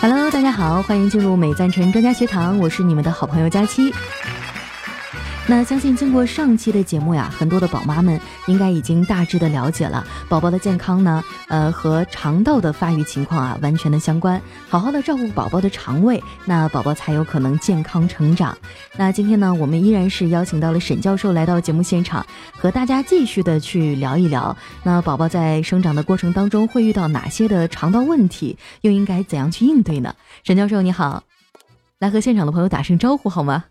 Hello，大家好，欢迎进入美赞臣专家学堂，我是你们的好朋友佳期。那相信经过上期的节目呀，很多的宝妈们应该已经大致的了解了宝宝的健康呢，呃和肠道的发育情况啊完全的相关。好好的照顾宝宝的肠胃，那宝宝才有可能健康成长。那今天呢，我们依然是邀请到了沈教授来到节目现场，和大家继续的去聊一聊，那宝宝在生长的过程当中会遇到哪些的肠道问题，又应该怎样去应对呢？沈教授你好，来和现场的朋友打声招呼好吗？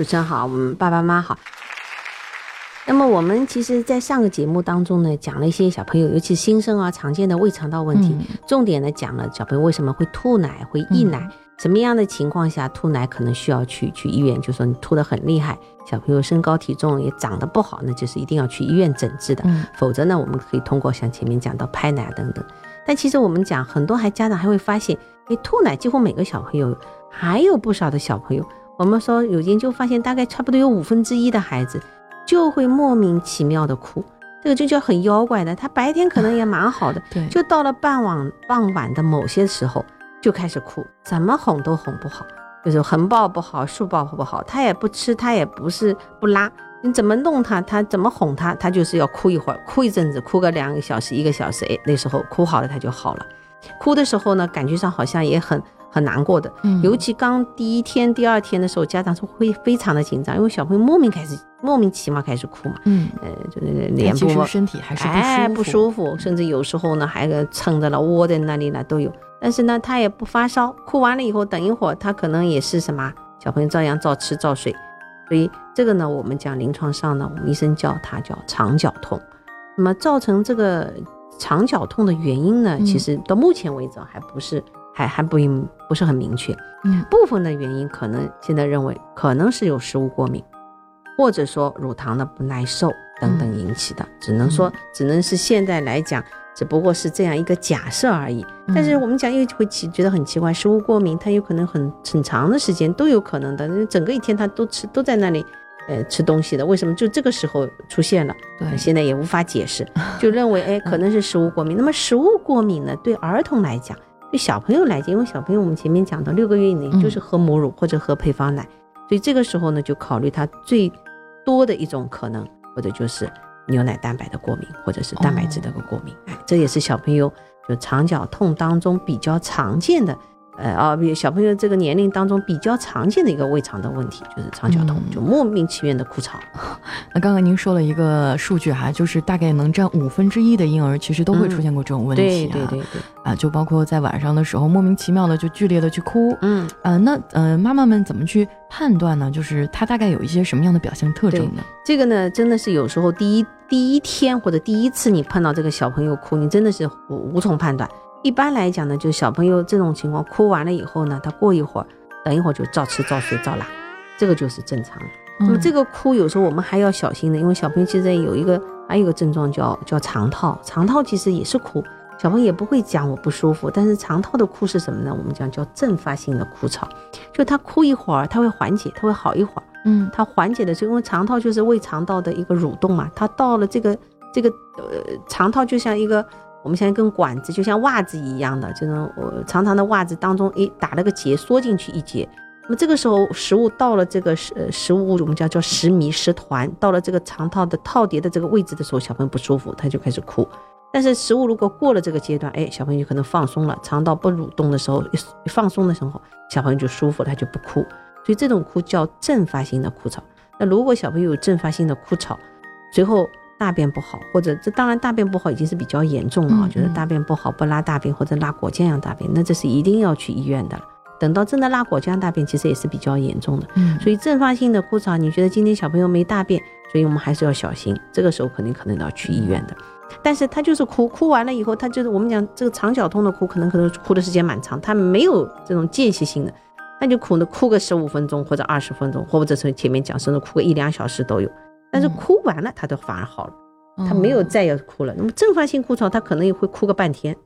主持人好，我们爸爸妈妈好。那么我们其实，在上个节目当中呢，讲了一些小朋友，尤其新生啊常见的胃肠道问题，重点呢讲了小朋友为什么会吐奶、会溢奶，什么样的情况下吐奶可能需要去去医院，就说你吐得很厉害，小朋友身高体重也长得不好，那就是一定要去医院诊治的。否则呢，我们可以通过像前面讲到拍奶等等。但其实我们讲很多还家长还会发现，哎，吐奶几乎每个小朋友，还有不少的小朋友。我们说有研究发现，大概差不多有五分之一的孩子就会莫名其妙的哭，这个就叫很妖怪的。他白天可能也蛮好的，对，就到了傍晚傍晚的某些时候就开始哭，怎么哄都哄不好，就是横抱不好，竖抱不好，他也不吃，他也不是不拉，你怎么弄他，他怎么哄他，他就是要哭一会儿，哭一阵子，哭个两个小时、一个小时，哎，那时候哭好了他就好了。哭的时候呢，感觉上好像也很。很难过的，尤其刚第一天、第二天的时候，家长是会非常的紧张，因为小朋友莫名开始莫名其妙开始哭嘛，嗯，呃，就是脸部身体还是哎不舒服，甚至有时候呢还撑着了窝在那里了都有，但是呢他也不发烧，哭完了以后等一会儿他可能也是什么，小朋友照样照吃照睡，所以这个呢我们讲临床上呢，我们医生叫它叫肠绞痛，那么造成这个肠绞痛的原因呢，其实到目前为止还不是。还还不不是很明确，嗯，部分的原因可能现在认为可能是有食物过敏，或者说乳糖的不耐受等等引起的，只能说只能是现在来讲，只不过是这样一个假设而已。但是我们讲又会奇觉得很奇怪，食物过敏它有可能很很长的时间都有可能的，整个一天他都吃都在那里，呃吃东西的，为什么就这个时候出现了？对，现在也无法解释，就认为哎可能是食物过敏。那么食物过敏呢，对儿童来讲。对小朋友来讲，因为小朋友我们前面讲到六个月以内就是喝母乳或者喝配方奶，所以这个时候呢就考虑他最多的一种可能，或者就是牛奶蛋白的过敏，或者是蛋白质的个过敏，哎，这也是小朋友就肠绞痛当中比较常见的。呃啊，小朋友这个年龄当中比较常见的一个胃肠的问题，就是肠绞痛，就莫名其妙的哭吵。那刚刚您说了一个数据哈，就是大概能占五分之一的婴儿，其实都会出现过这种问题啊。对对对对，啊，就包括在晚上的时候莫名其妙的就剧烈的去哭。嗯，呃，那呃，妈妈们怎么去判断呢？就是他大概有一些什么样的表现特征呢？这个呢，真的是有时候第一第一天或者第一次你碰到这个小朋友哭，你真的是无无从判断。一般来讲呢，就是小朋友这种情况哭完了以后呢，他过一会儿，等一会儿就照吃照睡照拉，这个就是正常的。那么这个哭有时候我们还要小心的，因为小朋友现在有一个还有一个症状叫叫肠套，肠套其实也是哭，小朋友也不会讲我不舒服，但是肠套的哭是什么呢？我们讲叫阵发性的哭吵，就他哭一会儿，他会缓解，他会好一会儿。嗯，他缓解的是因为肠套就是胃肠道的一个蠕动嘛，他到了这个这个呃肠套就像一个。我们现在跟管子就像袜子一样的这种，我长长的袜子当中，诶，打了个结，缩进去一节。那么这个时候食物到了这个食食物，我们叫叫食糜食团，到了这个肠套的套叠的这个位置的时候，小朋友不舒服，他就开始哭。但是食物如果过了这个阶段，哎，小朋友就可能放松了，肠道不蠕动的时候，一放松的时候，小朋友就舒服，他就不哭。所以这种哭叫阵发性的哭吵。那如果小朋友有阵发性的哭吵，随后。大便不好，或者这当然大便不好已经是比较严重了啊，就是大便不好不拉大便或者拉果酱样大便，那这是一定要去医院的了。等到真的拉果酱大便，其实也是比较严重的。嗯，所以阵发性的哭吵，你觉得今天小朋友没大便，所以我们还是要小心，这个时候肯定可能要去医院的。但是他就是哭，哭完了以后，他就是我们讲这个肠绞痛的哭，可能可能哭的时间蛮长，他没有这种间歇性的，那就哭呢，哭个十五分钟或者二十分钟，或者是前面讲甚至哭个一两小时都有。但是哭完了，他都反而好了，他没有再要哭了。那么阵发性哭吵，他可能也会哭个半天，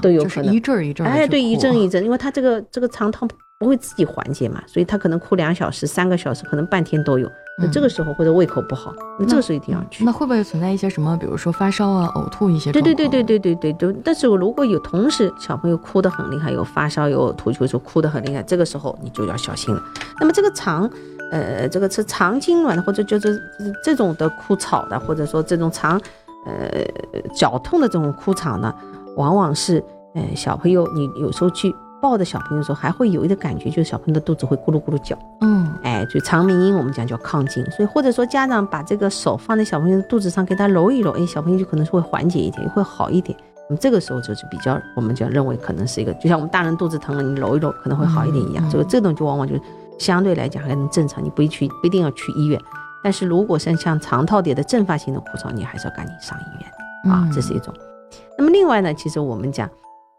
都有可能一阵一阵。哎，对，一阵一阵，因为他这个这个肠痛不会自己缓解嘛，所以他可能哭两小时、三个小时，可能半天都有。那这个时候或者胃口不好，那这个时候一定要去。那会不会存在一些什么，比如说发烧啊、呕吐一些？对对对对对对对对。但是如果有同时小朋友哭得很厉害，有发烧有呕吐，或者说哭得很厉害，这个时候你就要小心了。那么这个肠，呃，这个是肠痉挛的，或者就是这种的枯草的，或者说这种肠，呃，绞痛的这种枯草呢，往往是，呃，小朋友你有时候去。抱着小朋友的时候，还会有一个感觉，就是小朋友的肚子会咕噜咕噜叫。嗯，哎，就肠鸣音，我们讲叫亢进。所以或者说家长把这个手放在小朋友的肚子上，给他揉一揉，哎，小朋友就可能是会缓解一点，会好一点。那么这个时候就是比较，我们就认为可能是一个，就像我们大人肚子疼了，你揉一揉可能会好一点一样。这个这种就往往就相对来讲还能正常，你不一去不一定要去医院。但是如果是像肠套叠的阵发性的枯燥，你还是要赶紧上医院啊，这是一种。那么另外呢，其实我们讲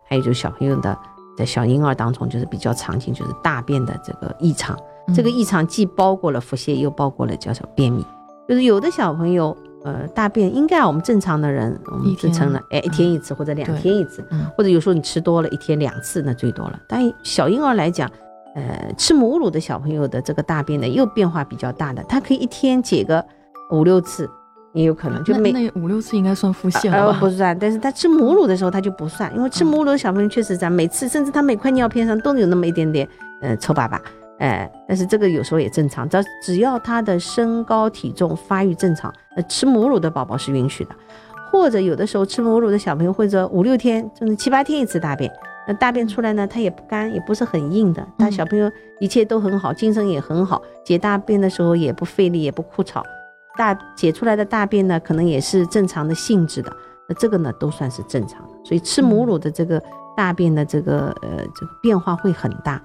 还有就是小朋友的。在小婴儿当中，就是比较常见，就是大便的这个异常。这个异常既包括了腹泻，又包括了叫做便秘。就是有的小朋友，呃，大便应该我们正常的人，我们是称了，哎，一天一次或者两天一次，或者有时候你吃多了，一天两次那最多了。但小婴儿来讲，呃，吃母乳的小朋友的这个大便呢，又变化比较大的，他可以一天解个五六次。也有可能，就每那五六次应该算腹泻了吧？不算，但是他吃母乳的时候他就不算，因为吃母乳的小朋友确实这样，每次甚至他每块尿片上都有那么一点点，呃，臭粑粑，哎，但是这个有时候也正常，只要只要他的身高体重发育正常，那吃母乳的宝宝是允许的，或者有的时候吃母乳的小朋友或者五六天甚至七八天一次大便，那大便出来呢，它也不干，也不是很硬的，那小朋友一切都很好，精神也很好，解大便的时候也不费力，也不枯燥。大解出来的大便呢，可能也是正常的性质的，那这个呢都算是正常的。所以吃母乳的这个大便的这个呃这个变化会很大，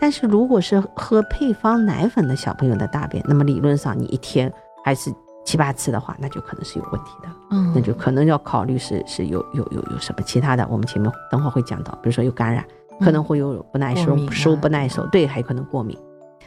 但是如果是喝配方奶粉的小朋友的大便，那么理论上你一天还是七八次的话，那就可能是有问题的。嗯，那就可能要考虑是是有有有有什么其他的，我们前面等会会讲到，比如说有感染，可能会有不耐受，食物不耐受，对，还有可能过敏。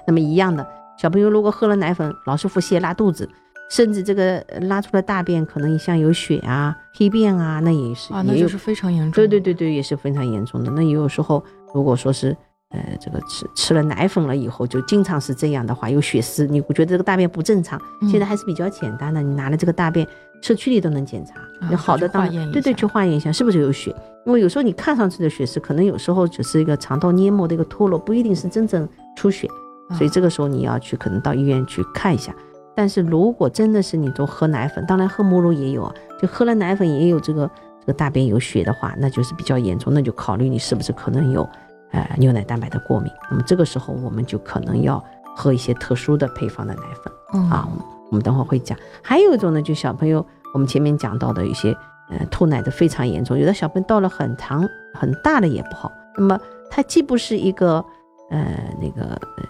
那么一样的小朋友如果喝了奶粉，老是腹泻拉肚子。甚至这个拉出来大便可能像有血啊、黑便啊，那也是，那就是非常严重。对对对对，也是非常严重的。那有时候如果说是，呃，这个吃吃了奶粉了以后，就经常是这样的话，有血丝，你不觉得这个大便不正常？现在还是比较简单的，你拿了这个大便，社区里都能检查。有好的当对对，去化验一下是不是有血。因为有时候你看上去的血丝，可能有时候只是一个肠道黏膜的一个脱落，不一定是真正出血。所以这个时候你要去可能到医院去看一下。但是如果真的是你都喝奶粉，当然喝母乳也有啊，就喝了奶粉也有这个这个大便有血的话，那就是比较严重，那就考虑你是不是可能有，呃牛奶蛋白的过敏。那么这个时候我们就可能要喝一些特殊的配方的奶粉啊。我们等会儿会讲。还有一种呢，就小朋友我们前面讲到的一些，呃吐奶的非常严重，有的小朋友到了很长很大的也不好。那么它既不是一个呃那个呃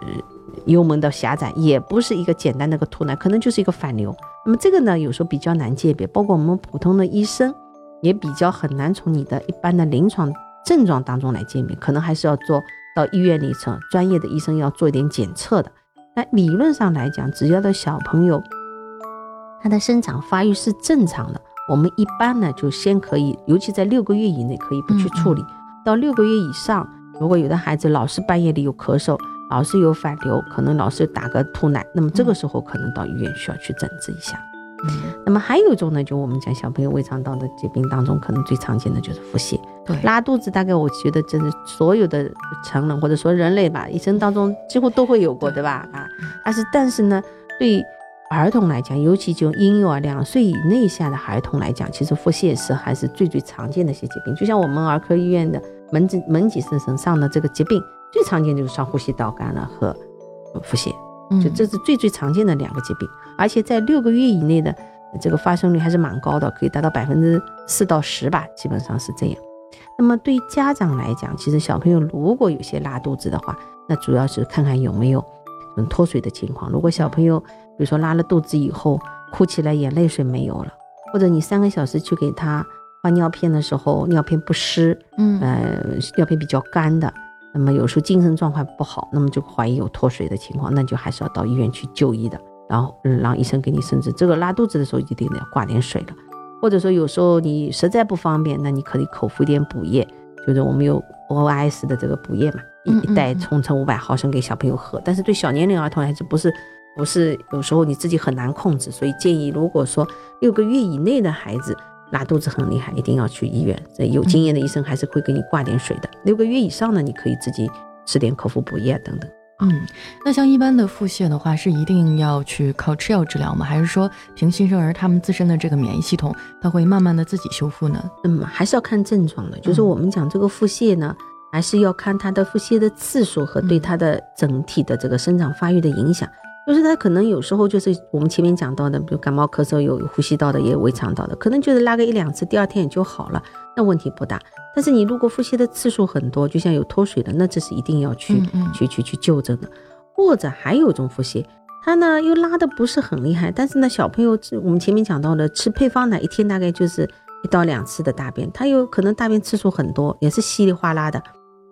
呃。幽门的狭窄也不是一个简单的个吐奶，可能就是一个反流。那么这个呢，有时候比较难鉴别，包括我们普通的医生也比较很难从你的一般的临床症状当中来鉴别，可能还是要做到医院里头专业的医生要做一点检测的。那理论上来讲，只要的小朋友他的生长发育是正常的，我们一般呢就先可以，尤其在六个月以内可以不去处理。到六个月以上，如果有的孩子老是半夜里有咳嗽。老是有反流，可能老是打个吐奶，那么这个时候可能到医院需要去诊治一下。那么还有一种呢，就我们讲小朋友胃肠道的疾病当中，可能最常见的就是腹泻。对，拉肚子大概我觉得真的所有的成人或者说人类吧，一生当中几乎都会有过，对吧？啊，但是但是呢，对儿童来讲，尤其就婴幼儿两岁以内下的孩童来讲，其实腹泻是还是最最常见的一些疾病。就像我们儿科医院的门诊门诊身上上的这个疾病。最常见就是上呼吸道感染和腹泻，就这是最最常见的两个疾病，而且在六个月以内的这个发生率还是蛮高的，可以达到百分之四到十吧，基本上是这样。那么对于家长来讲，其实小朋友如果有些拉肚子的话，那主要是看看有没有嗯脱水的情况。如果小朋友比如说拉了肚子以后哭起来眼泪水没有了，或者你三个小时去给他换尿片的时候，尿片不湿，嗯呃尿片比较干的。那么有时候精神状况不好，那么就怀疑有脱水的情况，那就还是要到医院去就医的。然后让医生给你甚至这个拉肚子的时候一定得要挂点水了。或者说有时候你实在不方便，那你可以口服一点补液，就是我们有 O I S 的这个补液嘛，一一袋冲成五百毫升给小朋友喝。但是对小年龄儿童还是不是不是有时候你自己很难控制，所以建议如果说六个月以内的孩子拉肚子很厉害，一定要去医院。这有经验的医生还是会给你挂点水的。六个月以上呢，你可以自己吃点口服补液等等。嗯，那像一般的腹泻的话，是一定要去靠吃药治疗吗？还是说凭新生儿他们自身的这个免疫系统，它会慢慢的自己修复呢？嗯，还是要看症状的。就是我们讲这个腹泻呢，还是要看它的腹泻的次数和对它的整体的这个生长发育的影响。就是它可能有时候就是我们前面讲到的，比如感冒咳嗽有呼吸道的，也有胃肠道的，可能就是拉个一两次，第二天也就好了，那问题不大。但是你如果腹泻的次数很多，就像有脱水的，那这是一定要去去去去就诊的。或者还有一种腹泻，它呢又拉的不是很厉害，但是呢小朋友我们前面讲到的吃配方奶，一天大概就是一到两次的大便，他有可能大便次数很多，也是稀里哗啦的。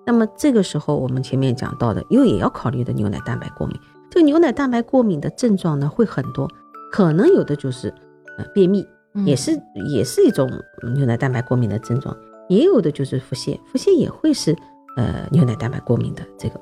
那么这个时候我们前面讲到的，又也要考虑的牛奶蛋白过敏。这个牛奶蛋白过敏的症状呢会很多，可能有的就是呃便秘，也是也是一种牛奶蛋白过敏的症状，也有的就是腹泻，腹泻也会是呃牛奶蛋白过敏的这个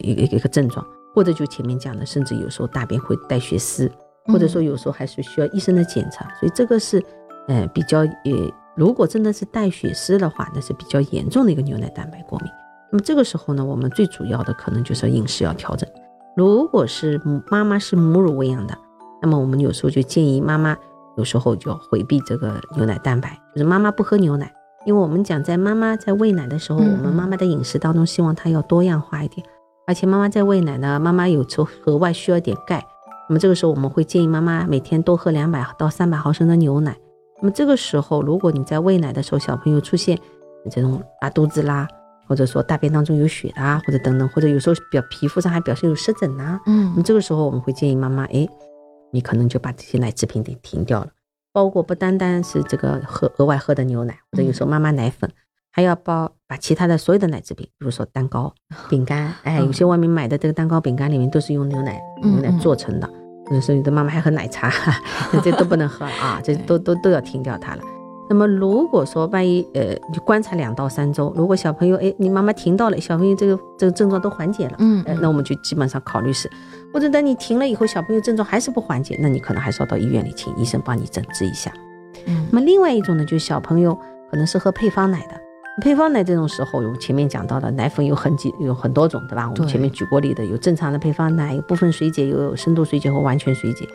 一个一个症状，或者就前面讲的，甚至有时候大便会带血丝，或者说有时候还是需要医生的检查，所以这个是呃比较呃如果真的是带血丝的话，那是比较严重的一个牛奶蛋白过敏。那么这个时候呢，我们最主要的可能就是饮食要调整。如果是妈妈是母乳喂养的，那么我们有时候就建议妈妈有时候就要回避这个牛奶蛋白，就是妈妈不喝牛奶，因为我们讲在妈妈在喂奶的时候，我们妈妈的饮食当中希望她要多样化一点，而且妈妈在喂奶呢，妈妈有时候额外需要点钙，那么这个时候我们会建议妈妈每天多喝两百到三百毫升的牛奶。那么这个时候，如果你在喂奶的时候，小朋友出现这种拉肚子啦。或者说大便当中有血啦，或者等等，或者有时候表皮肤上还表现有湿疹呐，嗯，那么这个时候我们会建议妈妈，哎，你可能就把这些奶制品得停掉了，包括不单单是这个喝额外喝的牛奶，或者有时候妈妈奶粉，还要包把其他的所有的奶制品，比如说蛋糕、饼干，哎，有些外面买的这个蛋糕、饼干里面都是用牛奶牛奶做成的，或者是有的妈妈还喝奶茶，这都不能喝啊，这都都都要停掉它了。那么如果说万一呃，你观察两到三周，如果小朋友哎，你妈妈停到了，小朋友这个这个症状都缓解了，嗯，那我们就基本上考虑是，或者等你停了以后，小朋友症状还是不缓解，那你可能还是要到医院里请医生帮你诊治一下。嗯，那么另外一种呢，就是小朋友可能是喝配方奶的，配方奶这种时候，我们前面讲到的奶粉有很几有很多种，对吧？我们前面举过例的，有正常的配方奶，有部分水解，有深度水解和完全水解。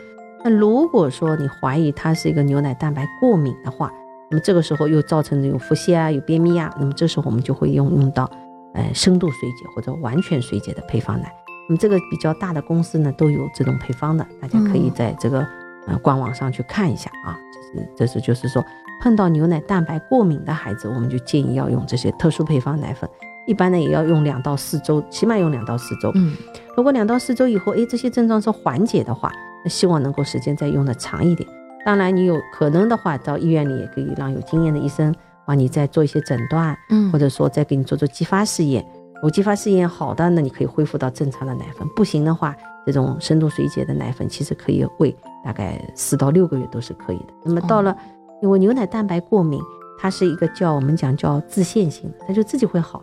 那如果说你怀疑它是一个牛奶蛋白过敏的话，那么这个时候又造成有腹泻啊，有便秘啊，那么这时候我们就会用用到，呃，深度水解或者完全水解的配方奶。那么这个比较大的公司呢都有这种配方的，大家可以在这个呃官网上去看一下啊。这是这是就是说碰到牛奶蛋白过敏的孩子，我们就建议要用这些特殊配方奶粉，一般呢也要用两到四周，起码用两到四周。嗯，如果两到四周以后，哎，这些症状是缓解的话，那希望能够时间再用的长一点。当然，你有可能的话，到医院里也可以让有经验的医生帮你再做一些诊断，嗯，或者说再给你做做激发试验。如果继发试验好的，那你可以恢复到正常的奶粉；不行的话，这种深度水解的奶粉其实可以喂大概四到六个月都是可以的。那么到了，因为牛奶蛋白过敏，它是一个叫我们讲叫自限性的，它就自己会好。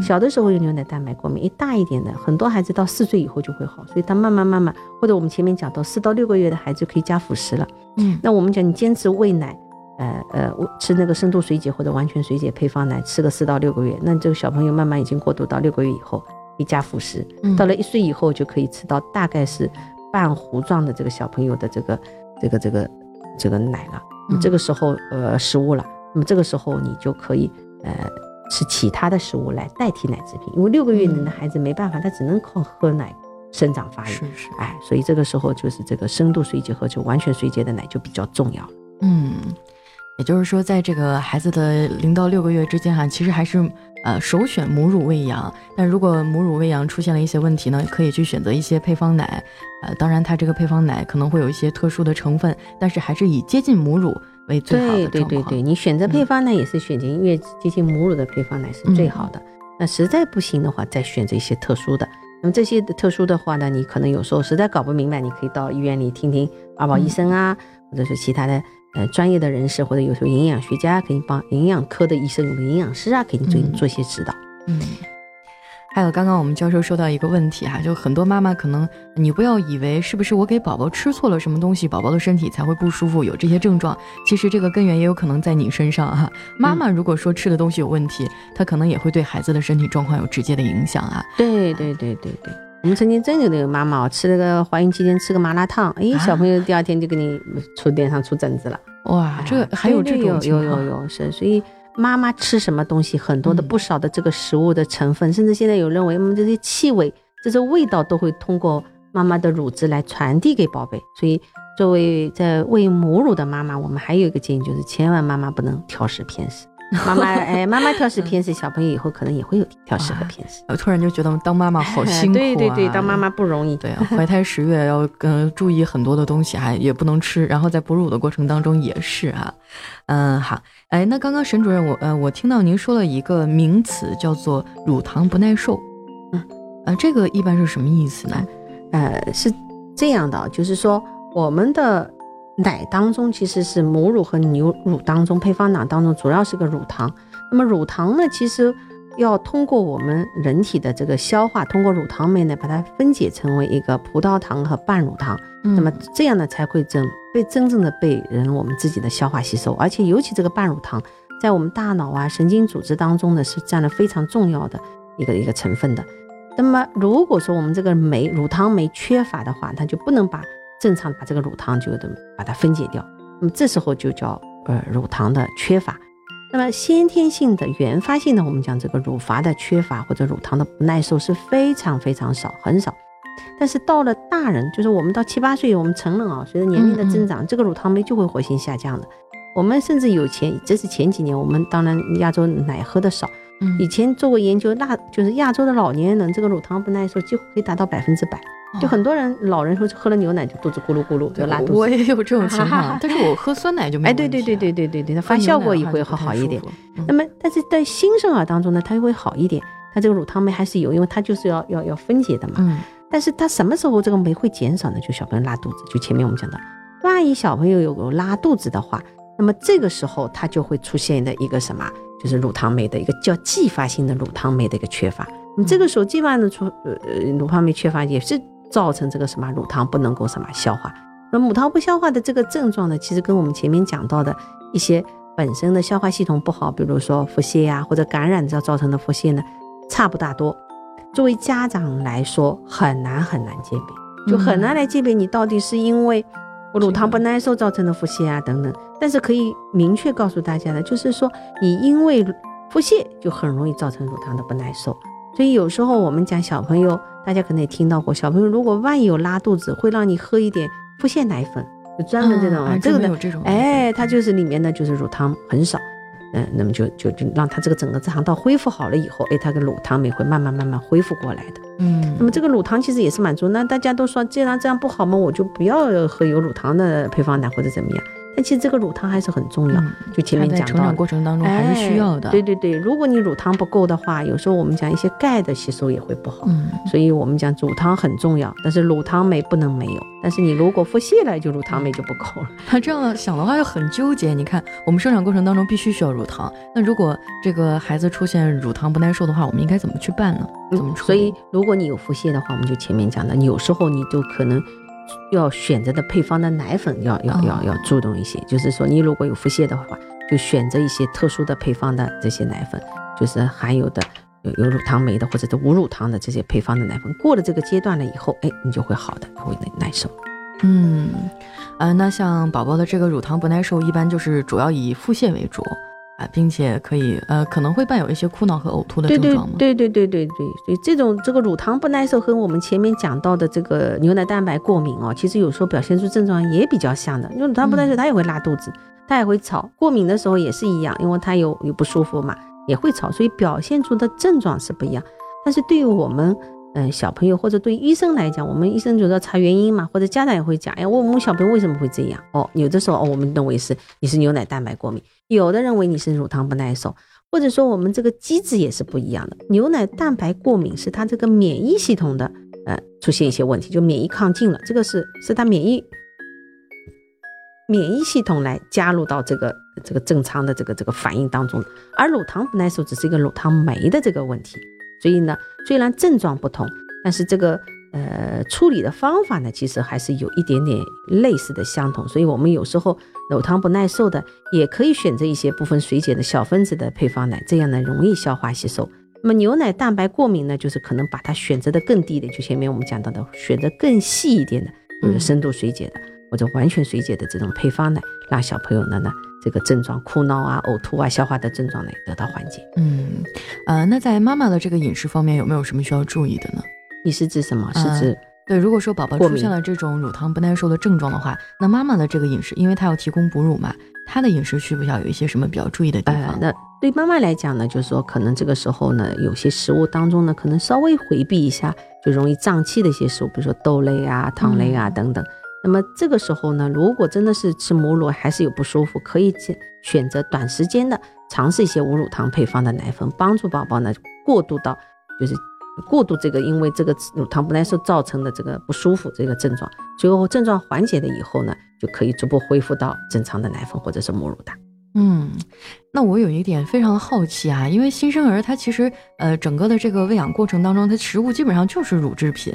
小的时候有牛奶蛋白过敏，一大一点的，很多孩子到四岁以后就会好，所以他慢慢慢慢，或者我们前面讲到四到六个月的孩子可以加辅食了。嗯，那我们讲你坚持喂奶，呃呃，吃那个深度水解或者完全水解配方奶，吃个四到六个月，那这个小朋友慢慢已经过渡到六个月以后可以加辅食，到了一岁以后就可以吃到大概是半糊状的这个小朋友的这个这个这个这个奶了。这个时候呃食物了，那么这个时候你就可以呃。吃其他的食物来代替奶制品，因为六个月龄的孩子没办法，他只能靠喝奶生长发育。是是，哎，所以这个时候就是这个深度水解和就完全水解的奶就比较重要了。嗯，也就是说，在这个孩子的零到六个月之间哈，其实还是呃首选母乳喂养。但如果母乳喂养出现了一些问题呢，可以去选择一些配方奶。呃，当然它这个配方奶可能会有一些特殊的成分，但是还是以接近母乳。为最好的对对对对，你选择配方奶也是选择越接近母乳的配方奶是最好的。那实在不行的话，再选择一些特殊的。那么这些特殊的话呢，你可能有时候实在搞不明白，你可以到医院里听听二宝医生啊，或者是其他的呃专业的人士，或者有时候营养学家可以帮营养科的医生，有个营养师啊，给你做做一些指导。嗯。还有刚刚我们教授说到一个问题哈，就很多妈妈可能你不要以为是不是我给宝宝吃错了什么东西，宝宝的身体才会不舒服，有这些症状。其实这个根源也有可能在你身上哈。妈妈如果说吃的东西有问题，她可能也会对孩子的身体状况有直接的影响啊。对对对对对，我们曾经真有那个妈妈吃那个怀孕期间吃个麻辣烫，哎，小朋友第二天就给你出脸上出疹子了。哇，这还有这种有有有是，所以。妈妈吃什么东西，很多的不少的这个食物的成分，甚至现在有认为，我们这些气味、这些味道都会通过妈妈的乳汁来传递给宝贝。所以，作为在喂母乳的妈妈，我们还有一个建议，就是千万妈妈不能挑食偏食。妈妈，哎，妈妈挑食偏食，小朋友以后可能也会有挑食和偏食。我突然就觉得当妈妈好辛苦啊！对对对，当妈妈不容易。对啊，怀胎十月要嗯注意很多的东西，还也不能吃。然后在哺乳的过程当中也是啊，嗯好，哎，那刚刚沈主任，我呃我听到您说了一个名词叫做乳糖不耐受，嗯，呃这个一般是什么意思呢？呃是这样的，就是说我们的。奶当中其实是母乳和牛乳当中配方奶当中主要是个乳糖。那么乳糖呢，其实要通过我们人体的这个消化，通过乳糖酶呢把它分解成为一个葡萄糖和半乳糖。那么这样呢才会真被真正的被人我们自己的消化吸收。而且尤其这个半乳糖在我们大脑啊神经组织当中呢是占了非常重要的一个一个成分的。那么如果说我们这个酶乳糖酶缺乏的话，它就不能把正常把这个乳糖就的把它分解掉，那么这时候就叫呃乳糖的缺乏。那么先天性的原发性的，我们讲这个乳阀的缺乏或者乳糖的不耐受是非常非常少，很少。但是到了大人，就是我们到七八岁，我们成人啊，随着年龄的增长，这个乳糖酶就会活性下降的。我们甚至有前，这是前几年，我们当然亚洲奶喝的少，以前做过研究，那就是亚洲的老年人这个乳糖不耐受几乎可以达到百分之百。就很多人老人说喝了牛奶就肚子咕噜咕噜就拉肚子，我也有这种情况，但是我喝酸奶就没。哎，对对对对对对对，它发酵过也会好好一点。那么，但是在新生儿当中呢，它会好一点，它这个乳糖酶还是有，因为它就是要要要分解的嘛。嗯。但是它什么时候这个酶会减少呢？就小朋友拉肚子，就前面我们讲的，万一小朋友有拉肚子的话，那么这个时候它就会出现的一个什么，就是乳糖酶的一个叫继发性的乳糖酶的一个缺乏。那么这个时候继发的出呃乳糖酶缺乏也是。造成这个什么乳糖不能够什么消化，那母糖不消化的这个症状呢，其实跟我们前面讲到的一些本身的消化系统不好，比如说腹泻呀或者感染造造成的腹泻呢，差不大多。作为家长来说，很难很难鉴别，就很难来鉴别你到底是因为我乳糖不耐受造成的腹泻啊等等。但是可以明确告诉大家的，就是说你因为腹泻就很容易造成乳糖的不耐受。所以有时候我们讲小朋友。大家可能也听到过，小朋友如果万一有拉肚子，会让你喝一点腹泻奶粉，就专门这种，这个呢，哎，它就是里面呢就是乳糖很少，嗯，那么就就就让他这个整个肠道恢复好了以后，哎，他的乳糖酶会慢慢慢慢恢复过来的，嗯，那么这个乳糖其实也是满足，那大家都说既然这样不好嘛，我就不要喝有乳糖的配方奶或者怎么样。但其实这个乳糖还是很重要，就前面讲到，成长过程当中还是需要的。对对对，如果你乳糖不够的话，有时候我们讲一些钙的吸收也会不好。嗯，所以我们讲乳糖很重要，但是乳糖酶不能没有。但是你如果腹泻了，就乳糖酶就不够了。那这样想的话就很纠结。你看，我们生产过程当中必须需要乳糖，那如果这个孩子出现乳糖不耐受的话，我们应该怎么去办呢？怎么处理？所以如果你有腹泻的话，我们就前面讲的，有时候你就可能。要选择的配方的奶粉要要要要注重一些，就是说你如果有腹泻的话，就选择一些特殊的配方的这些奶粉，就是含有的有有乳糖酶的或者是无乳糖的这些配方的奶粉。过了这个阶段了以后，哎，你就会好的，会耐受。嗯，呃，那像宝宝的这个乳糖不耐受，一般就是主要以腹泻为主。啊，并且可以呃，可能会伴有一些哭闹和呕吐的症状吗？对对对对对对，所以这种这个乳糖不耐受和我们前面讲到的这个牛奶蛋白过敏哦，其实有时候表现出症状也比较像的。因为乳糖不耐受，它也会拉肚子，它也会吵；过敏的时候也是一样，因为它有有不舒服嘛，也会吵，所以表现出的症状是不一样。但是对于我们。嗯，小朋友或者对医生来讲，我们医生就要查原因嘛，或者家长也会讲，哎，我们小朋友为什么会这样？哦，有的时候哦，我们认为是你是牛奶蛋白过敏，有的认为你是乳糖不耐受，或者说我们这个机制也是不一样的。牛奶蛋白过敏是它这个免疫系统的呃出现一些问题，就免疫亢进了，这个是是它免疫免疫系统来加入到这个这个正常的这个这个反应当中，而乳糖不耐受只是一个乳糖酶的这个问题。所以呢，虽然症状不同，但是这个呃处理的方法呢，其实还是有一点点类似的相同。所以我们有时候乳糖不耐受的，也可以选择一些部分水解的小分子的配方奶，这样呢容易消化吸收。那么牛奶蛋白过敏呢，就是可能把它选择的更低的，就前面我们讲到的，选择更细一点的，就是深度水解的或者完全水解的这种配方奶，让小朋友呢呢这个症状哭闹啊、呕吐啊、消化的症状呢得到缓解。嗯，呃，那在妈妈的这个饮食方面有没有什么需要注意的呢？你是指什么？是指对，如果说宝宝出现了这种乳糖不耐受的症状的话，那妈妈的这个饮食，因为她要提供哺乳嘛，她的饮食需不需要有一些什么比较注意的地方？那对妈妈来讲呢，就是说可能这个时候呢，有些食物当中呢，可能稍微回避一下，就容易胀气的一些食物，比如说豆类啊、糖类啊等等。那么这个时候呢，如果真的是吃母乳还是有不舒服，可以选选择短时间的尝试一些无乳糖配方的奶粉，帮助宝宝呢过渡到就是。过渡这个，因为这个乳糖不耐受造成的这个不舒服这个症状，最后症状缓解了以后呢，就可以逐步恢复到正常的奶粉或者是母乳的。嗯，那我有一点非常的好奇啊，因为新生儿他其实呃整个的这个喂养过程当中，他食物基本上就是乳制品，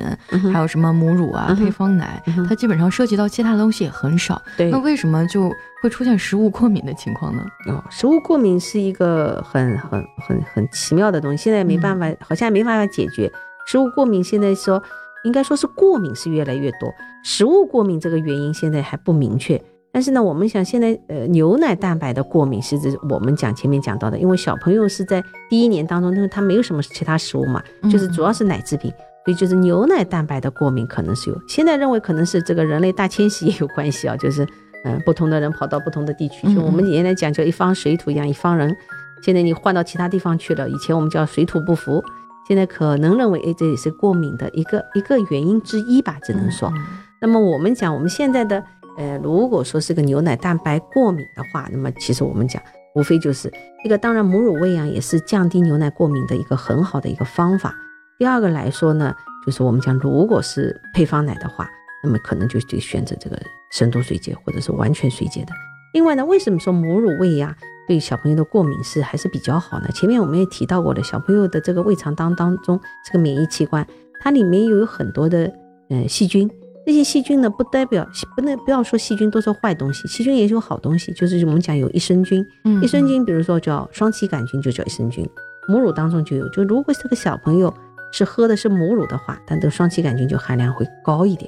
还有什么母乳啊、配方奶，它基本上涉及到其他的东西也很少。对，那为什么就会出现食物过敏的情况呢？哦，食物过敏是一个很很很很奇妙的东西，现在没办法，好像没办法解决。食物过敏现在说应该说是过敏是越来越多，食物过敏这个原因现在还不明确。但是呢，我们想现在呃牛奶蛋白的过敏是指我们讲前面讲到的，因为小朋友是在第一年当中，因为他没有什么其他食物嘛，就是主要是奶制品，所以就是牛奶蛋白的过敏可能是有。现在认为可能是这个人类大迁徙也有关系啊，就是嗯不同的人跑到不同的地区，就我们原来讲叫一方水土养一方人，现在你换到其他地方去了，以前我们叫水土不服，现在可能认为哎这也是过敏的一个一个原因之一吧，只能说。那么我们讲我们现在的。呃，如果说是个牛奶蛋白过敏的话，那么其实我们讲，无非就是一个，当然母乳喂养也是降低牛奶过敏的一个很好的一个方法。第二个来说呢，就是我们讲，如果是配方奶的话，那么可能就得选择这个深度水解或者是完全水解的。另外呢，为什么说母乳喂养对小朋友的过敏是还是比较好呢？前面我们也提到过的，小朋友的这个胃肠当当中这个免疫器官，它里面有很多的呃细菌。这些细菌呢，不代表不能不要说细菌都是坏东西，细菌也有好东西，就是我们讲有益生菌，益生菌，比如说叫双歧杆菌，就叫益生菌，母乳当中就有。就如果这个小朋友是喝的是母乳的话，但这个双歧杆菌就含量会高一点。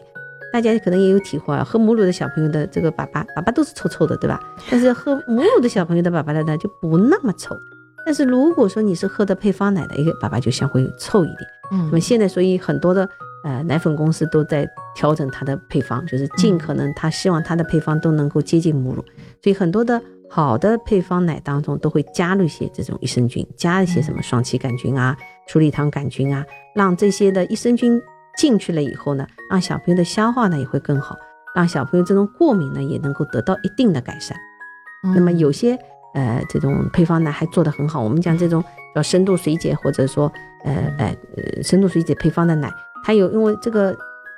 大家可能也有体会啊，喝母乳的小朋友的这个粑粑，粑粑都是臭臭的，对吧？但是喝母乳的小朋友的粑粑的呢，就不那么臭。但是如果说你是喝的配方奶的一个粑粑，就相会臭一点。嗯，那么现在所以很多的。呃，奶粉公司都在调整它的配方，就是尽可能他希望它的配方都能够接近母乳，所以很多的好的配方奶当中都会加入一些这种益生菌，加一些什么双歧杆菌啊、鼠李糖杆菌啊，让这些的益生菌进去了以后呢，让小朋友的消化呢也会更好，让小朋友这种过敏呢也能够得到一定的改善。那么有些呃这种配方奶还做得很好，我们讲这种叫深度水解或者说呃呃深度水解配方的奶。它有，因为这个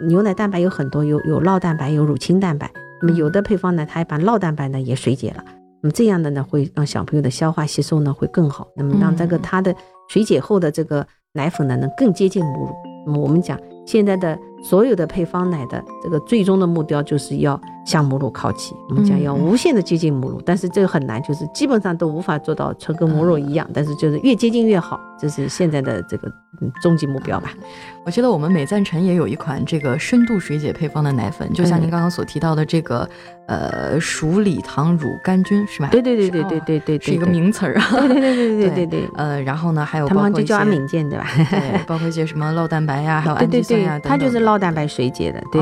牛奶蛋白有很多，有有酪蛋白，有乳清蛋白。那么有的配方呢，它还把酪蛋白呢也水解了。那么这样的呢，会让小朋友的消化吸收呢会更好。那么让这个它的水解后的这个奶粉呢，能更接近母乳。那么我们讲现在的所有的配方奶的这个最终的目标就是要。向母乳靠齐，我们讲要无限的接近母乳，但是这个很难，就是基本上都无法做到纯跟母乳一样，但是就是越接近越好，这是现在的这个终极目标吧。我记得我们美赞臣也有一款这个深度水解配方的奶粉，就像您刚刚所提到的这个呃鼠李糖乳杆菌是吧？对对对对对对对，是一个名词儿啊。对对对 对对对对。呃，然后呢还有他们就叫安敏健对吧？对，包括一些什么酪蛋白呀，还有氨基酸呀它就是酪蛋白水解的，对。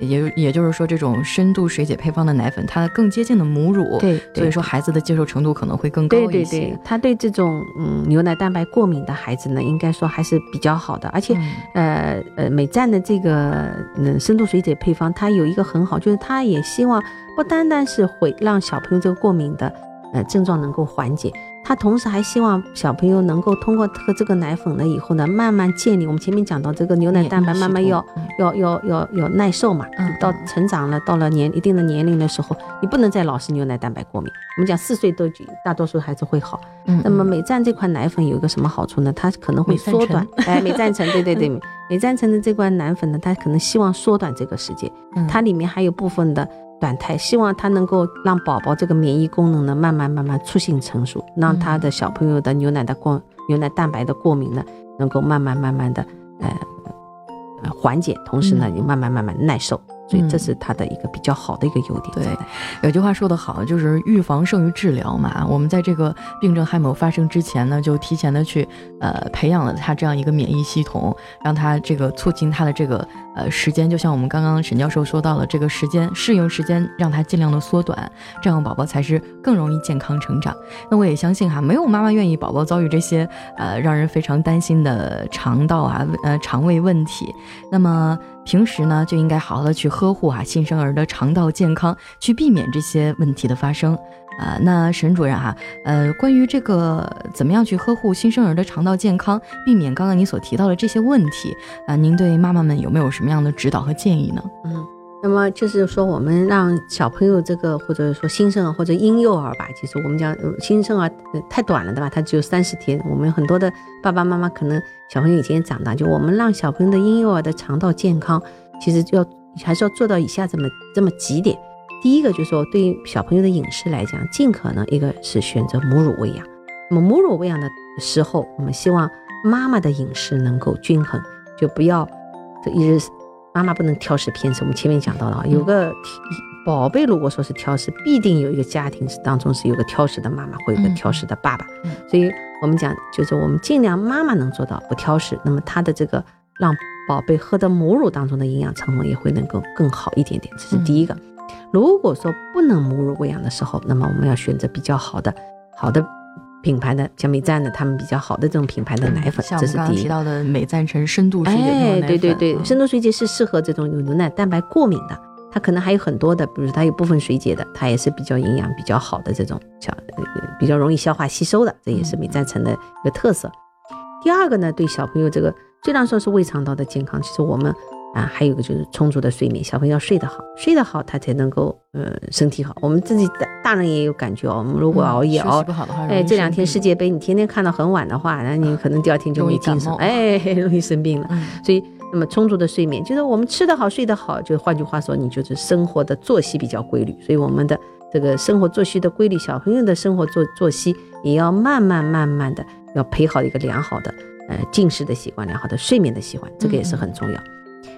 也也就是说，这种深度水解配方的奶粉，它更接近的母乳，对，所以说孩子的接受程度可能会更高一些。对对对，他对这种嗯牛奶蛋白过敏的孩子呢，应该说还是比较好的。而且，呃呃，美赞的这个嗯深度水解配方，它有一个很好，就是它也希望不单单是会让小朋友这个过敏的呃症状能够缓解。他同时还希望小朋友能够通过喝这个奶粉了以后呢，慢慢建立我们前面讲到这个牛奶蛋白慢慢要要要要要耐受嘛，到成长了到了年一定的年龄的时候，你不能再老是牛奶蛋白过敏。我们讲四岁都大多数孩子会好。那么美赞这款奶粉有一个什么好处呢？它可能会缩短，哎，美赞臣，对对对，美赞臣的这款奶粉呢，它可能希望缩短这个时间，它里面还有部分的。短胎，希望它能够让宝宝这个免疫功能呢慢慢慢慢促进成熟，让他的小朋友的牛奶的过牛奶蛋白的过敏呢能够慢慢慢慢的呃缓解，同时呢也慢慢慢慢耐受。所以这是它的一个比较好的一个优点。对，有句话说得好，就是预防胜于治疗嘛。我们在这个病症还没有发生之前呢，就提前的去呃培养了他这样一个免疫系统，让他这个促进他的这个呃时间。就像我们刚刚沈教授说到了，这个时间适应时间让他尽量的缩短，这样宝宝才是更容易健康成长。那我也相信哈，没有妈妈愿意宝宝遭遇这些呃让人非常担心的肠道啊呃肠胃问题。那么。平时呢，就应该好好的去呵护啊新生儿的肠道健康，去避免这些问题的发生。啊，那沈主任哈，呃，关于这个怎么样去呵护新生儿的肠道健康，避免刚刚您所提到的这些问题，啊，您对妈妈们有没有什么样的指导和建议呢？嗯。那么就是说，我们让小朋友这个，或者说新生儿或者婴幼儿吧，其实我们讲新生儿太短了，对吧？他只有三十天。我们很多的爸爸妈妈可能小朋友已经长大，就我们让小朋友的婴幼儿的肠道健康，其实就要还是要做到以下这么这么几点。第一个就是说，对于小朋友的饮食来讲，尽可能一个是选择母乳喂养。那么母乳喂养的时候，我们希望妈妈的饮食能够均衡，就不要这一日。妈妈不能挑食偏食，我们前面讲到了啊，有个宝贝，如果说是挑食，必定有一个家庭是当中是有个挑食的妈妈，或有个挑食的爸爸。所以我们讲，就是我们尽量妈妈能做到不挑食，那么她的这个让宝贝喝的母乳当中的营养成分也会能够更好一点点。这是第一个。如果说不能母乳喂养的时候，那么我们要选择比较好的好的。品牌的像美赞的，他们比较好的这种品牌的奶粉，这是第一。提到的美赞臣深度水解哎，对对对，深度水解是适合这种有牛奶蛋白过敏的，它可能还有很多的，比如它有部分水解的，它也是比较营养比较好的这种，小比较容易消化吸收的，这也是美赞臣的一个特色。第二个呢，对小朋友这个虽然说是胃肠道的健康，其实我们。啊，还有一个就是充足的睡眠，小朋友要睡得好，睡得好他才能够呃身体好。我们自己大大人也有感觉哦，我们如果熬夜熬，哎，这两天世界杯你天天看到很晚的话，那你可能第二天就没精神，哎，容易生病了。所以，那么充足的睡眠，就是我们吃得好，睡得好，就换句话说，你就是生活的作息比较规律。所以我们的这个生活作息的规律，小朋友的生活作作息也要慢慢慢慢的要培好一个良好的呃进食的习惯，良好的睡眠的习惯，这个也是很重要。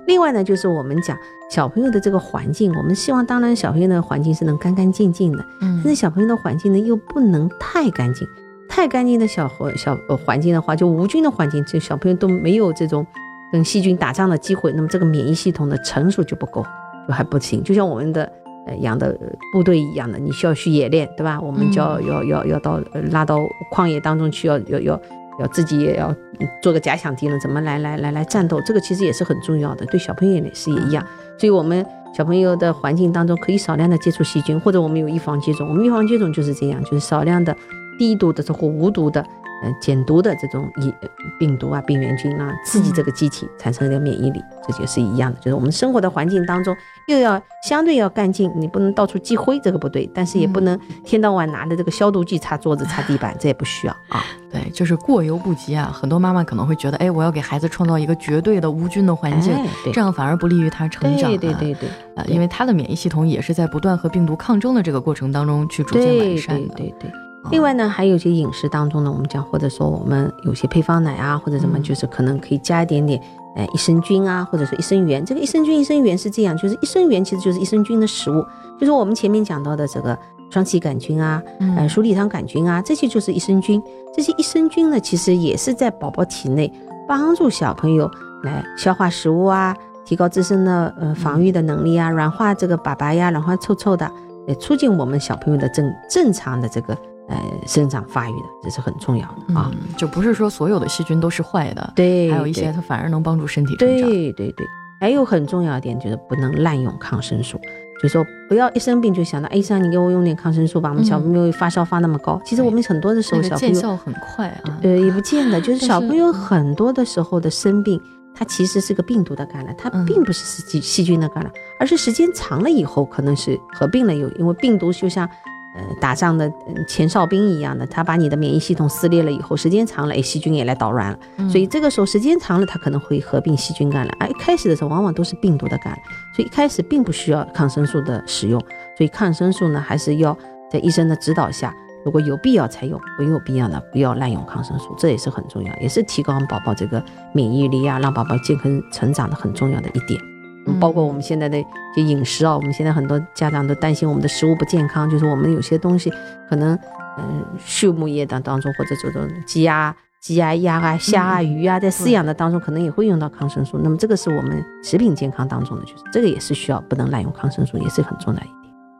另外呢，就是我们讲小朋友的这个环境，我们希望当然小朋友的环境是能干干净净的，嗯，但是小朋友的环境呢又不能太干净，太干净的小环小环境的话，就无菌的环境，就小朋友都没有这种跟细菌打仗的机会，那么这个免疫系统的成熟就不够，就还不行。就像我们的呃养的部队一样的，你需要去演练，对吧？我们就要要要要到拉到旷野当中去，要要要。要自己也要做个假想敌人，怎么来来来来战斗？这个其实也是很重要的，对小朋友也是也一样。所以，我们小朋友的环境当中可以少量的接触细菌，或者我们有预防接种。我们预防接种就是这样，就是少量的低毒的或无毒的。呃，减毒的这种疫病毒啊、病原菌啊，刺激这个机体产生一个免疫力，这就是一样的。就是我们生活的环境当中，又要相对要干净，你不能到处积灰，这个不对。但是也不能天到晚拿着这个消毒剂擦桌子、擦地板，这也不需要啊。对，就是过犹不及啊。很多妈妈可能会觉得，哎，我要给孩子创造一个绝对的无菌的环境，这样反而不利于他成长。对对对对，啊，因为他的免疫系统也是在不断和病毒抗争的这个过程当中去逐渐完善的。对对对。另外呢，还有一些饮食当中呢，我们讲或者说我们有些配方奶啊，或者什么，就是可能可以加一点点，呃，益生菌啊，或者说益生元。这个益生菌、益生元是这样，就是益生元其实就是益生菌的食物，就是我们前面讲到的这个双歧杆菌啊，呃，鼠李糖杆菌啊，这些就是益生菌。这些益生菌呢，其实也是在宝宝体内帮助小朋友来消化食物啊，提高自身的呃防御的能力啊，软化这个粑粑呀，软化臭臭的，也促进我们小朋友的正正常的这个。呃，生长发育的，这是很重要的啊，就不是说所有的细菌都是坏的，对，还有一些它反而能帮助身体成长。对对对，还有很重要一点就是不能滥用抗生素。就说不要一生病就想到，哎，医生你给我用点抗生素吧。我们小朋友发烧发那么高，其实我们很多的时候小朋友见效很快啊。呃，也不见得，就是小朋友很多的时候的生病，它其实是个病毒的感染，它并不是细细菌的感染，而是时间长了以后可能是合并了有，因为病毒就像。呃，打仗的前哨兵一样的，他把你的免疫系统撕裂了以后，时间长了，哎，细菌也来捣乱了。所以这个时候时间长了，它可能会合并细菌感染。哎一开始的时候，往往都是病毒的感染，所以一开始并不需要抗生素的使用。所以抗生素呢，还是要在医生的指导下，如果有必要才用，没有必要呢，不要滥用抗生素，这也是很重要，也是提高宝宝这个免疫力啊，让宝宝健康成长的很重要的一点。包括我们现在的就饮食啊，我们现在很多家长都担心我们的食物不健康，就是我们有些东西可能，嗯，畜牧业当当中或者这种鸡啊、鸡啊、鸭啊、虾啊、鱼啊，在饲养的当中可能也会用到抗生素。那么这个是我们食品健康当中的，就是这个也是需要不能滥用抗生素，也是很重要。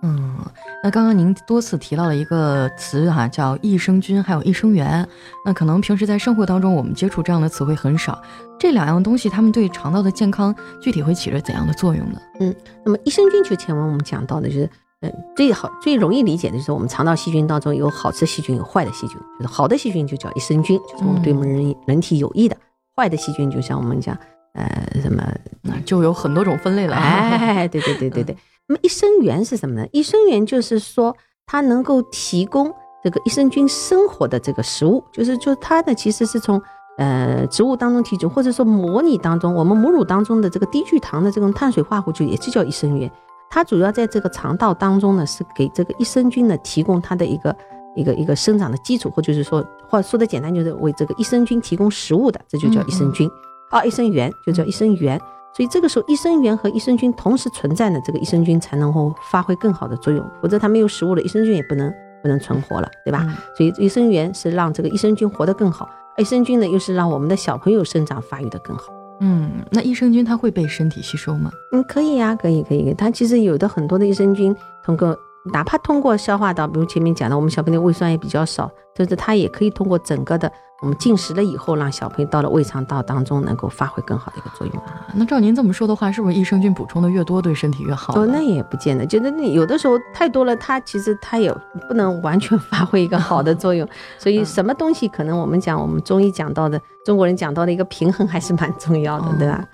嗯，那刚刚您多次提到了一个词哈，叫益生菌，还有益生元。那可能平时在生活当中，我们接触这样的词汇很少。这两样东西，它们对肠道的健康具体会起着怎样的作用呢？嗯，那么益生菌就前面我们讲到的，就是嗯，最好最容易理解的就是我们肠道细菌当中有好吃细菌，有坏的细菌。就是好的细菌就叫益生菌，就是我们对我们人人体有益的；坏的细菌就像我们讲，呃，什么，那就有很多种分类了。哎，对对对对对。那么益生元是什么呢？益生元就是说它能够提供这个益生菌生活的这个食物，就是就它呢其实是从呃植物当中提取，或者说模拟当中我们母乳当中的这个低聚糖的这种碳水化合物，就也是叫益生元。它主要在这个肠道当中呢，是给这个益生菌呢提供它的一个一个一个生长的基础，或就是说话说的简单，就是为这个益生菌提供食物的，这就叫益生菌啊，益生元就叫益生元。所以这个时候，益生元和益生菌同时存在呢，这个益生菌才能够发挥更好的作用。否则它没有食物了，益生菌也不能不能存活了，对吧？所以益生元是让这个益生菌活得更好，益生菌呢又是让我们的小朋友生长发育的更好。嗯，那益生菌它会被身体吸收吗？嗯，可以呀，可以可以。它其实有的很多的益生菌通过。哪怕通过消化道，比如前面讲的，我们小朋友胃酸也比较少，就是它也可以通过整个的我们进食了以后，让小朋友到了胃肠道当中能够发挥更好的一个作用啊。那照您这么说的话，是不是益生菌补充的越多，对身体越好？哦，那也不见得，就是那有的时候太多了，它其实它也不能完全 发挥一个好的作用。所以什么东西可能我们讲我们中医讲到的，中国人讲到的一个平衡还是蛮重要的，对吧？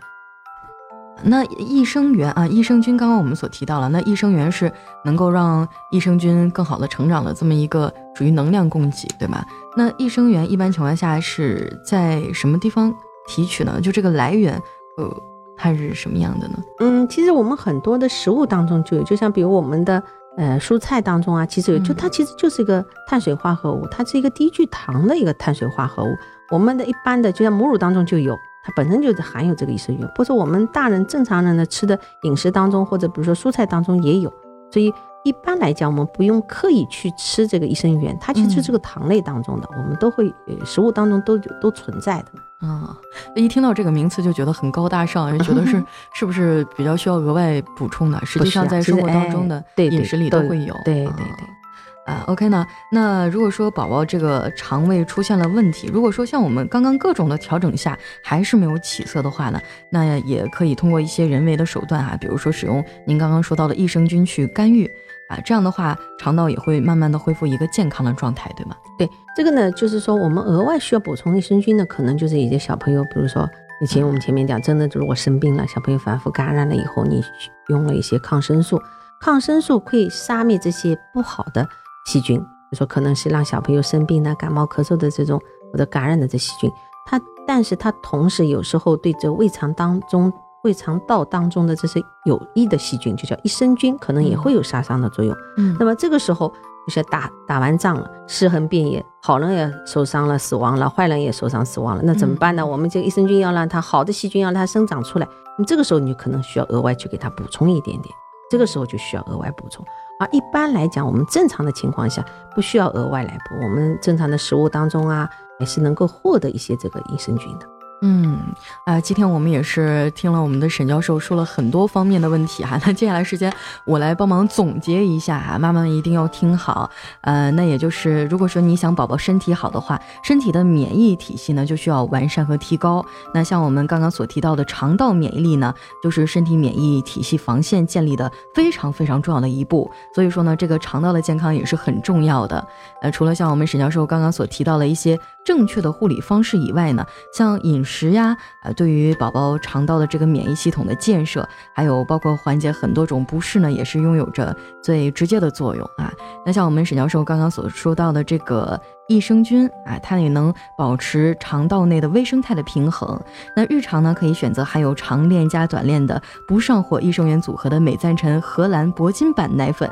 那益生元啊，益生菌刚刚我们所提到了，那益生元是能够让益生菌更好的成长的这么一个属于能量供给，对吗？那益生元一般情况下是在什么地方提取呢？就这个来源，呃，它是什么样的呢？嗯，其实我们很多的食物当中就有，就像比如我们的呃蔬菜当中啊，其实有，就它其实就是一个碳水化合物，它是一个低聚糖的一个碳水化合物。我们的一般的就像母乳当中就有。它本身就是含有这个益生元，不是我们大人正常人呢吃的饮食当中，或者比如说蔬菜当中也有，所以一般来讲，我们不用刻意去吃这个益生元，它其实这个糖类当中的，我们都会食物当中都都存在的。啊，一听到这个名词就觉得很高大上，就觉得是 是不是比较需要额外补充的？实际上在生活当中的饮食里都会有。对对对。啊，OK 呢？那如果说宝宝这个肠胃出现了问题，如果说像我们刚刚各种的调整下还是没有起色的话呢，那也可以通过一些人为的手段啊，比如说使用您刚刚说到的益生菌去干预啊，这样的话肠道也会慢慢的恢复一个健康的状态，对吗？对，这个呢，就是说我们额外需要补充益生菌的，可能就是一些小朋友，比如说以前我们前面讲，真的如果生病了，小朋友反复感染了以后，你用了一些抗生素，抗生素可以杀灭这些不好的。细菌，比如说可能是让小朋友生病的、感冒、咳嗽的这种或者感染的这细菌，它，但是它同时有时候对这胃肠当中、胃肠道当中的这些有益的细菌，就叫益生菌，可能也会有杀伤的作用。嗯，那么这个时候就是打打完仗了，尸横遍野，好人也受伤了、死亡了，坏人也受伤死亡了，那怎么办呢？我们这个益生菌要让它好的细菌要让它生长出来，那么这个时候你就可能需要额外去给它补充一点点，这个时候就需要额外补充。一般来讲，我们正常的情况下不需要额外来补，我们正常的食物当中啊，也是能够获得一些这个益生菌的。嗯，啊，今天我们也是听了我们的沈教授说了很多方面的问题哈，那接下来时间我来帮忙总结一下哈，妈妈们一定要听好，呃，那也就是如果说你想宝宝身体好的话，身体的免疫体系呢就需要完善和提高。那像我们刚刚所提到的肠道免疫力呢，就是身体免疫体系防线建立的非常非常重要的一步。所以说呢，这个肠道的健康也是很重要的。呃，除了像我们沈教授刚刚所提到的一些。正确的护理方式以外呢，像饮食食呀，呃，对于宝宝肠道的这个免疫系统的建设，还有包括缓解很多种不适呢，也是拥有着最直接的作用啊。那像我们沈教授刚刚所说到的这个。益生菌啊，它也能保持肠道内的微生态的平衡。那日常呢，可以选择含有长链加短链的不上火益生元组合的美赞臣荷兰铂金版奶粉，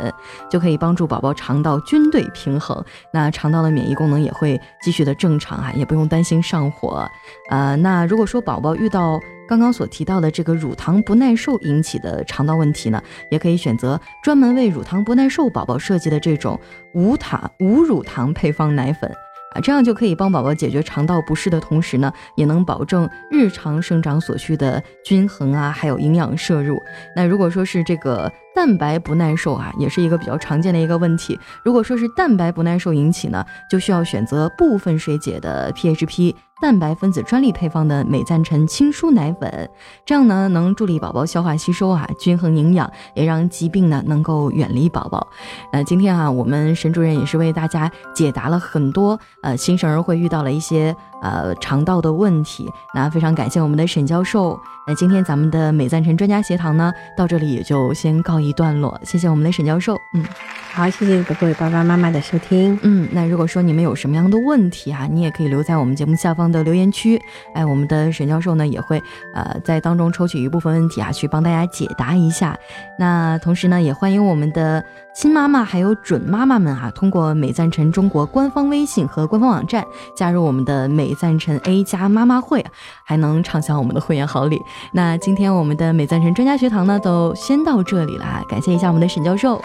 就可以帮助宝宝肠道菌对平衡。那肠道的免疫功能也会继续的正常啊，也不用担心上火。呃，那如果说宝宝遇到刚刚所提到的这个乳糖不耐受引起的肠道问题呢，也可以选择专门为乳糖不耐受宝宝设计的这种无糖无乳糖配方奶粉啊，这样就可以帮宝宝解决肠道不适的同时呢，也能保证日常生长所需的均衡啊，还有营养摄入。那如果说是这个蛋白不耐受啊，也是一个比较常见的一个问题。如果说是蛋白不耐受引起呢，就需要选择部分水解的 PHP。蛋白分子专利配方的美赞臣亲舒奶粉，这样呢能助力宝宝消化吸收啊，均衡营养，也让疾病呢能够远离宝宝。那今天啊，我们沈主任也是为大家解答了很多呃新生儿会遇到了一些呃肠道的问题。那非常感谢我们的沈教授。那今天咱们的美赞臣专家学堂呢，到这里也就先告一段落。谢谢我们的沈教授。嗯，好，谢谢各位爸爸妈妈的收听。嗯，那如果说你们有什么样的问题啊，你也可以留在我们节目下方的留言区。哎，我们的沈教授呢也会呃在当中抽取一部分问题啊，去帮大家解答一下。那同时呢，也欢迎我们的新妈妈还有准妈妈们啊，通过美赞臣中国官方微信和官方网站加入我们的美赞臣 A 加妈妈会，还能畅享我们的会员好礼。那今天我们的美赞臣专家学堂呢，都先到这里了，感谢一下我们的沈教授，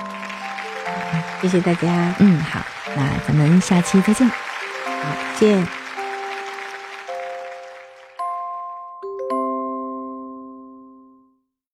谢谢大家。嗯，好，那咱们下期再见，好，见。